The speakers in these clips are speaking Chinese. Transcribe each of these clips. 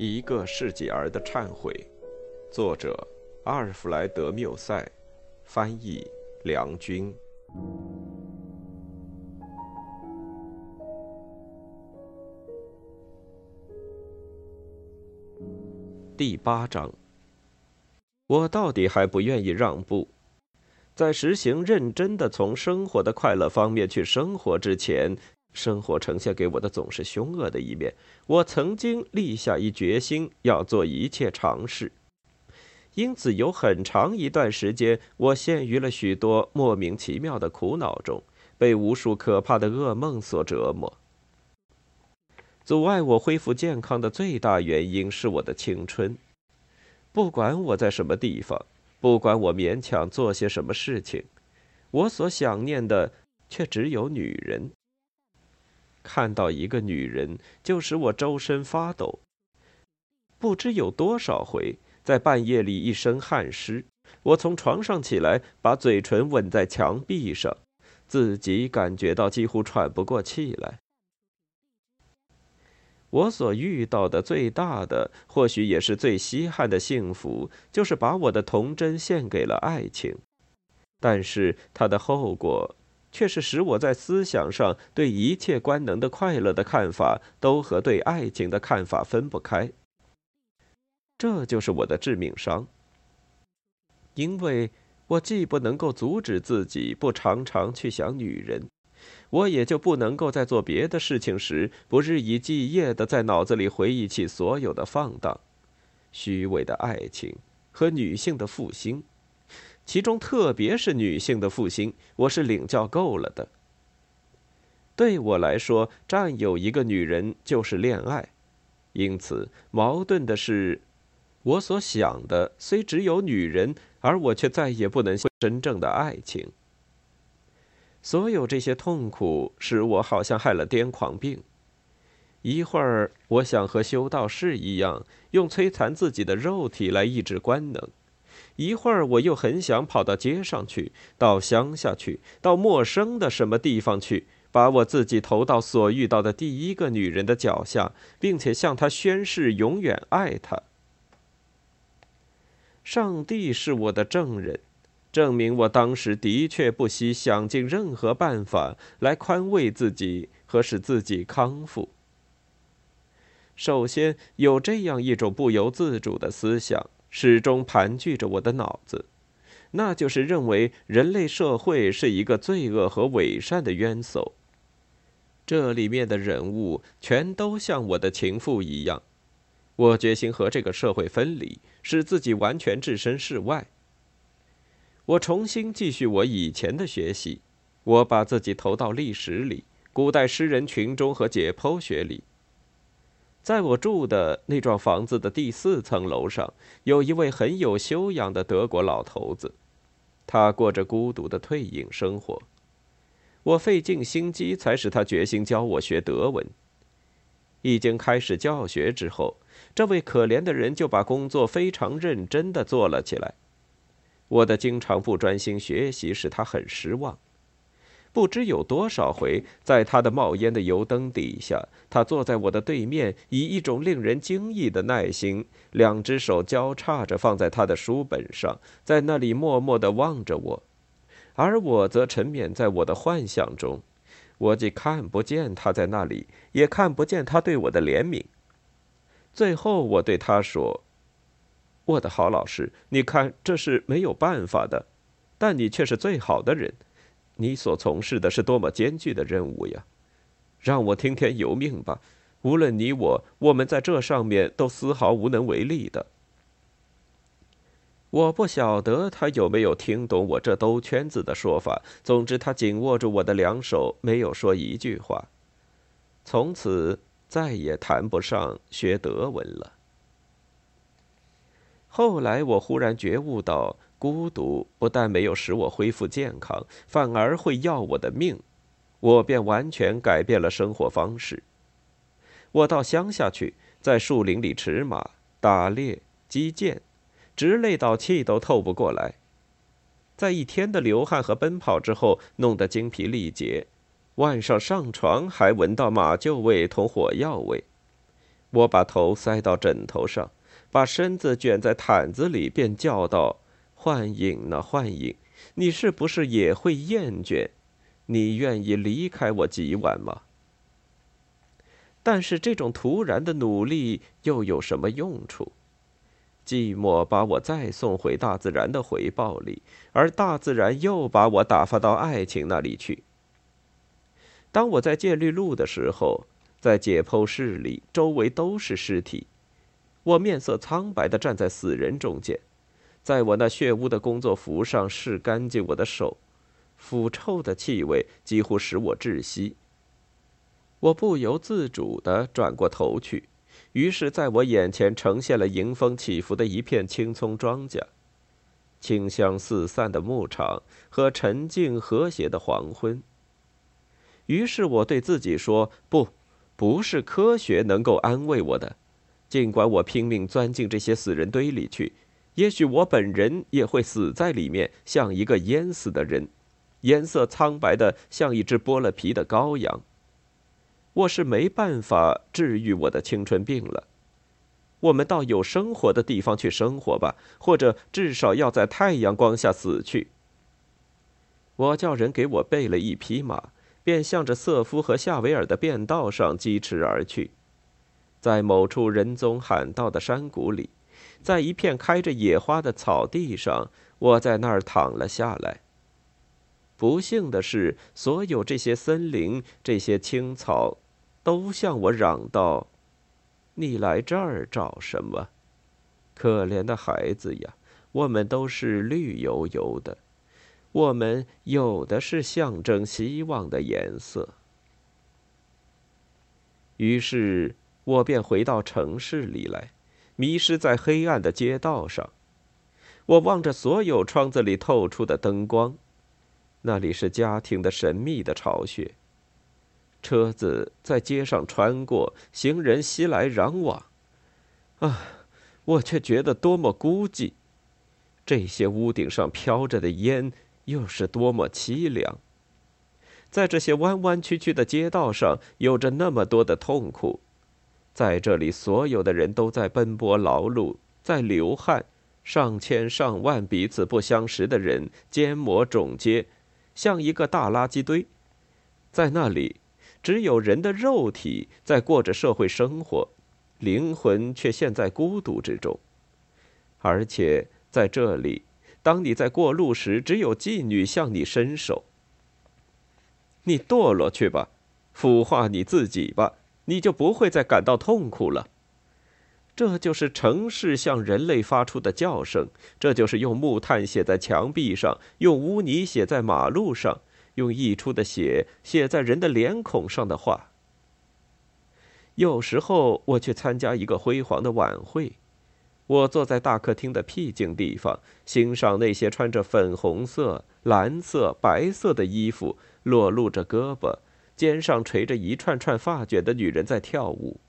一个世纪儿的忏悔，作者阿尔弗莱德·缪塞，翻译梁军。第八章，我到底还不愿意让步。在实行认真的从生活的快乐方面去生活之前，生活呈现给我的总是凶恶的一面。我曾经立下一决心，要做一切尝试。因此，有很长一段时间，我陷于了许多莫名其妙的苦恼中，被无数可怕的噩梦所折磨。阻碍我恢复健康的最大原因是我的青春。不管我在什么地方。不管我勉强做些什么事情，我所想念的却只有女人。看到一个女人，就使我周身发抖。不知有多少回，在半夜里一身汗湿，我从床上起来，把嘴唇吻在墙壁上，自己感觉到几乎喘不过气来。我所遇到的最大的，或许也是最稀罕的幸福，就是把我的童真献给了爱情。但是它的后果，却是使我在思想上对一切官能的快乐的看法，都和对爱情的看法分不开。这就是我的致命伤，因为我既不能够阻止自己不常常去想女人。我也就不能够在做别的事情时，不日以继夜的在脑子里回忆起所有的放荡、虚伪的爱情和女性的复兴，其中特别是女性的复兴，我是领教够了的。对我来说，占有一个女人就是恋爱，因此矛盾的是，我所想的虽只有女人，而我却再也不能真正的爱情。所有这些痛苦使我好像害了癫狂病。一会儿，我想和修道士一样，用摧残自己的肉体来抑制官能；一会儿，我又很想跑到街上去，到乡下去，到陌生的什么地方去，把我自己投到所遇到的第一个女人的脚下，并且向她宣誓永远爱她。上帝是我的证人。证明我当时的确不惜想尽任何办法来宽慰自己和使自己康复。首先，有这样一种不由自主的思想始终盘踞着我的脑子，那就是认为人类社会是一个罪恶和伪善的冤薮，这里面的人物全都像我的情妇一样。我决心和这个社会分离，使自己完全置身事外。我重新继续我以前的学习，我把自己投到历史里、古代诗人群中和解剖学里。在我住的那幢房子的第四层楼上，有一位很有修养的德国老头子，他过着孤独的退隐生活。我费尽心机才使他决心教我学德文。已经开始教学之后，这位可怜的人就把工作非常认真地做了起来。我的经常不专心学习使他很失望。不知有多少回，在他的冒烟的油灯底下，他坐在我的对面，以一种令人惊异的耐心，两只手交叉着放在他的书本上，在那里默默地望着我，而我则沉湎在我的幻想中。我既看不见他在那里，也看不见他对我的怜悯。最后，我对他说。我的好老师，你看这是没有办法的，但你却是最好的人。你所从事的是多么艰巨的任务呀！让我听天由命吧。无论你我，我们在这上面都丝毫无能为力的。我不晓得他有没有听懂我这兜圈子的说法。总之，他紧握住我的两手，没有说一句话。从此再也谈不上学德文了。后来，我忽然觉悟到，孤独不但没有使我恢复健康，反而会要我的命。我便完全改变了生活方式。我到乡下去，在树林里驰马、打猎、击剑，直累到气都透不过来。在一天的流汗和奔跑之后，弄得精疲力竭，晚上上床还闻到马厩味同火药味。我把头塞到枕头上，把身子卷在毯子里，便叫道：“幻影呢？幻影，你是不是也会厌倦？你愿意离开我几晚吗？”但是这种突然的努力又有什么用处？寂寞把我再送回大自然的回报里，而大自然又把我打发到爱情那里去。当我在戒律路的时候，在解剖室里，周围都是尸体，我面色苍白的站在死人中间，在我那血污的工作服上拭干净我的手，腐臭的气味几乎使我窒息。我不由自主地转过头去。于是，在我眼前呈现了迎风起伏的一片青葱庄稼，清香四散的牧场和沉静和谐的黄昏。于是我对自己说：“不，不是科学能够安慰我的。尽管我拼命钻进这些死人堆里去，也许我本人也会死在里面，像一个淹死的人，颜色苍白的像一只剥了皮的羔羊。”我是没办法治愈我的青春病了。我们到有生活的地方去生活吧，或者至少要在太阳光下死去。我叫人给我备了一匹马，便向着瑟夫和夏维尔的便道上疾驰而去。在某处人踪罕到的山谷里，在一片开着野花的草地上，我在那儿躺了下来。不幸的是，所有这些森林、这些青草。都向我嚷道：“你来这儿找什么？可怜的孩子呀！我们都是绿油油的，我们有的是象征希望的颜色。”于是我便回到城市里来，迷失在黑暗的街道上。我望着所有窗子里透出的灯光，那里是家庭的神秘的巢穴。车子在街上穿过，行人熙来攘往，啊，我却觉得多么孤寂。这些屋顶上飘着的烟，又是多么凄凉。在这些弯弯曲曲的街道上，有着那么多的痛苦。在这里，所有的人都在奔波劳碌，在流汗，上千上万彼此不相识的人，缄默踵接，像一个大垃圾堆。在那里。只有人的肉体在过着社会生活，灵魂却陷在孤独之中。而且在这里，当你在过路时，只有妓女向你伸手。你堕落去吧，腐化你自己吧，你就不会再感到痛苦了。这就是城市向人类发出的叫声，这就是用木炭写在墙壁上，用污泥写在马路上。用溢出的血写在人的脸孔上的话。有时候我去参加一个辉煌的晚会，我坐在大客厅的僻静地方，欣赏那些穿着粉红色、蓝色、白色的衣服、裸露着胳膊、肩上垂着一串串发卷的女人在跳舞。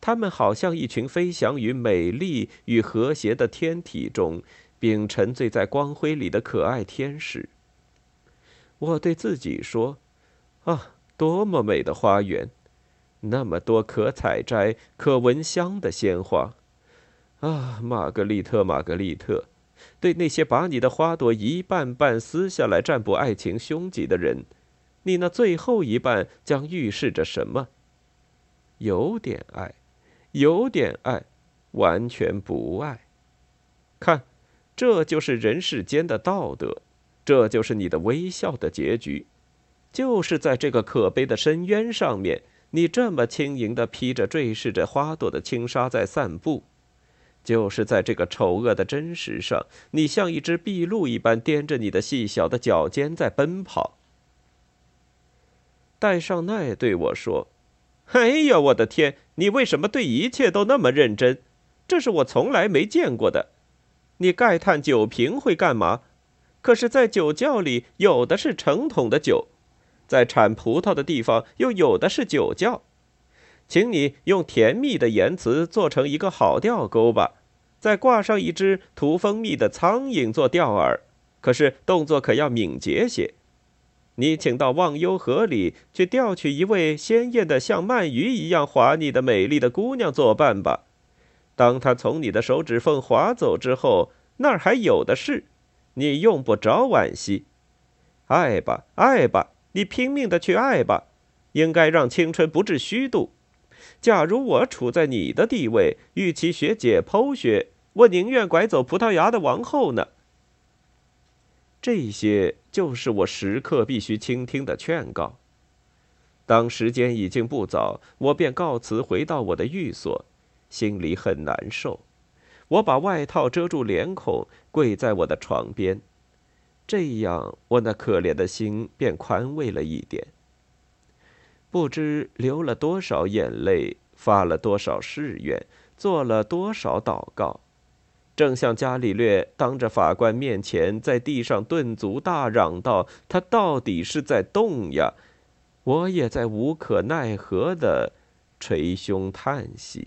她们好像一群飞翔于美丽与和谐的天体中，并沉醉在光辉里的可爱天使。我对自己说：“啊，多么美的花园，那么多可采摘、可闻香的鲜花！啊，玛格丽特，玛格丽特，对那些把你的花朵一半半撕下来占卜爱情凶吉的人，你那最后一半将预示着什么？有点爱，有点爱，完全不爱。看，这就是人世间的道德。”这就是你的微笑的结局，就是在这个可悲的深渊上面，你这么轻盈地披着坠饰着花朵的轻纱在散步；就是在这个丑恶的真实上，你像一只壁鹿一般踮着你的细小的脚尖在奔跑。戴尚奈对我说：“哎呀，我的天！你为什么对一切都那么认真？这是我从来没见过的。你盖叹酒瓶会干嘛？”可是，在酒窖里有的是成桶的酒，在产葡萄的地方又有的是酒窖。请你用甜蜜的言辞做成一个好钓钩吧，再挂上一只涂蜂蜜的苍蝇做钓饵。可是动作可要敏捷些。你请到忘忧河里去钓取一位鲜艳的像鳗鱼一样滑腻的美丽的姑娘作伴吧。当她从你的手指缝滑走之后，那儿还有的是，你用不着惋惜。爱吧，爱吧，你拼命的去爱吧，应该让青春不致虚度。假如我处在你的地位，与其学解剖学，我宁愿拐走葡萄牙的王后呢。这些就是我时刻必须倾听的劝告。当时间已经不早，我便告辞回到我的寓所，心里很难受。我把外套遮住脸孔，跪在我的床边，这样我那可怜的心便宽慰了一点。不知流了多少眼泪，发了多少誓愿，做了多少祷告。正像伽利略当着法官面前在地上顿足大嚷道：“他到底是在动呀！”我也在无可奈何的捶胸叹息。